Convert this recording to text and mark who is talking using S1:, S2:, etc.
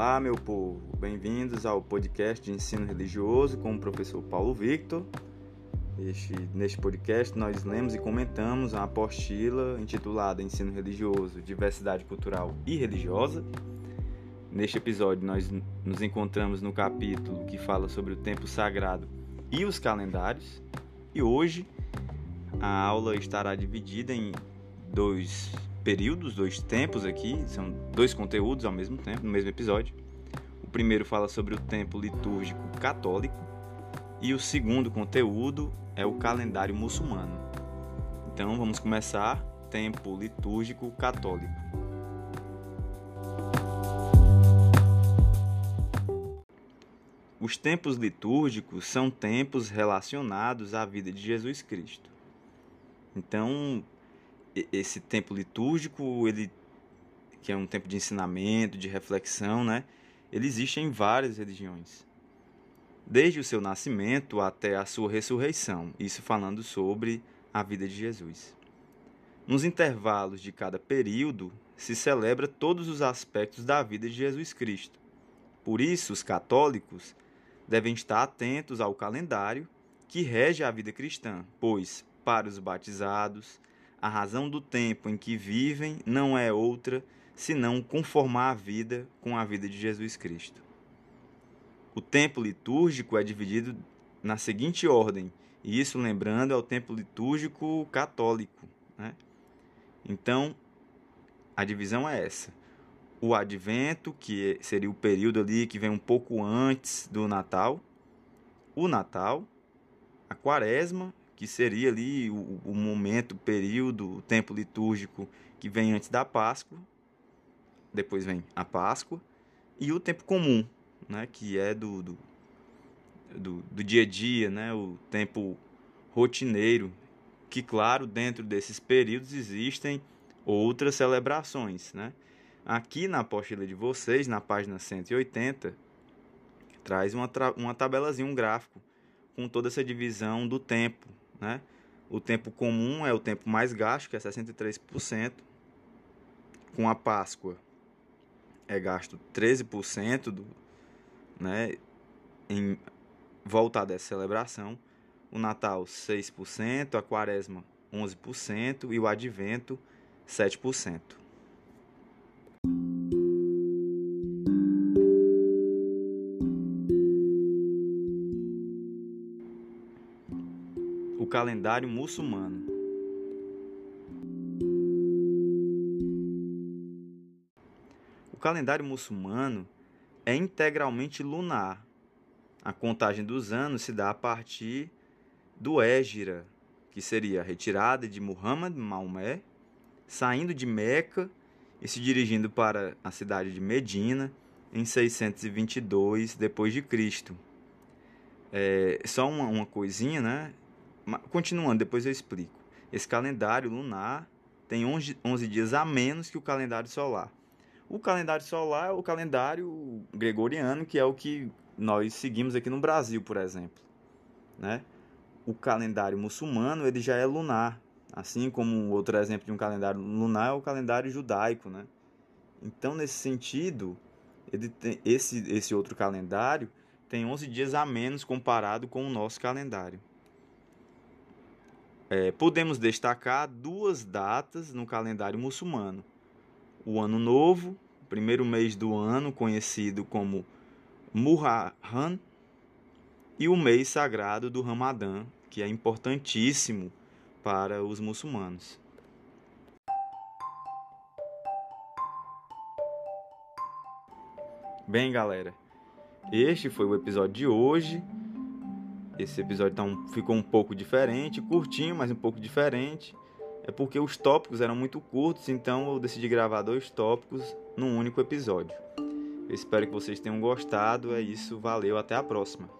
S1: Olá, meu povo, bem-vindos ao podcast de ensino religioso com o professor Paulo Victor. Este, neste podcast, nós lemos e comentamos uma apostila intitulada Ensino Religioso, Diversidade Cultural e Religiosa. Neste episódio, nós nos encontramos no capítulo que fala sobre o tempo sagrado e os calendários. E hoje, a aula estará dividida em dois períodos, dois tempos aqui, são dois conteúdos ao mesmo tempo, no mesmo episódio. O primeiro fala sobre o tempo litúrgico católico e o segundo conteúdo é o calendário muçulmano. Então vamos começar tempo litúrgico católico. Os tempos litúrgicos são tempos relacionados à vida de Jesus Cristo. Então, esse tempo litúrgico, ele que é um tempo de ensinamento, de reflexão, né? Ele existe em várias religiões. Desde o seu nascimento até a sua ressurreição, isso falando sobre a vida de Jesus. Nos intervalos de cada período se celebra todos os aspectos da vida de Jesus Cristo. Por isso, os católicos devem estar atentos ao calendário que rege a vida cristã, pois, para os batizados, a razão do tempo em que vivem não é outra senão conformar a vida com a vida de Jesus Cristo. O tempo litúrgico é dividido na seguinte ordem, e isso lembrando é o tempo litúrgico católico. Né? Então, a divisão é essa. O advento, que seria o período ali que vem um pouco antes do Natal. O Natal, a quaresma que seria ali o, o momento, o período, o tempo litúrgico que vem antes da Páscoa, depois vem a Páscoa, e o tempo comum, né, que é do, do, do, do dia a dia, né, o tempo rotineiro, que, claro, dentro desses períodos existem outras celebrações. Né? Aqui na apostila de vocês, na página 180, traz uma, uma tabelazinha, um gráfico, com toda essa divisão do tempo, né? O tempo comum é o tempo mais gasto, que é 63%. Com a Páscoa é gasto 13% do, né, em voltar dessa celebração. O Natal 6%, a Quaresma 11% e o Advento 7%. Calendário muçulmano. O calendário muçulmano é integralmente lunar. A contagem dos anos se dá a partir do Égira, que seria a retirada de Muhammad Maomé, saindo de Meca e se dirigindo para a cidade de Medina em 622 depois de Cristo. É, só uma, uma coisinha, né? Continuando, depois eu explico. Esse calendário lunar tem 11, 11 dias a menos que o calendário solar. O calendário solar é o calendário gregoriano, que é o que nós seguimos aqui no Brasil, por exemplo. Né? O calendário muçulmano ele já é lunar, assim como outro exemplo de um calendário lunar é o calendário judaico. Né? Então, nesse sentido, tem, esse, esse outro calendário tem 11 dias a menos comparado com o nosso calendário. É, podemos destacar duas datas no calendário muçulmano: o Ano Novo, primeiro mês do ano, conhecido como Muharram, e o mês sagrado do Ramadã, que é importantíssimo para os muçulmanos. Bem, galera, este foi o episódio de hoje. Esse episódio tá um, ficou um pouco diferente, curtinho, mas um pouco diferente. É porque os tópicos eram muito curtos, então eu decidi gravar dois tópicos num único episódio. Eu espero que vocês tenham gostado. É isso, valeu, até a próxima.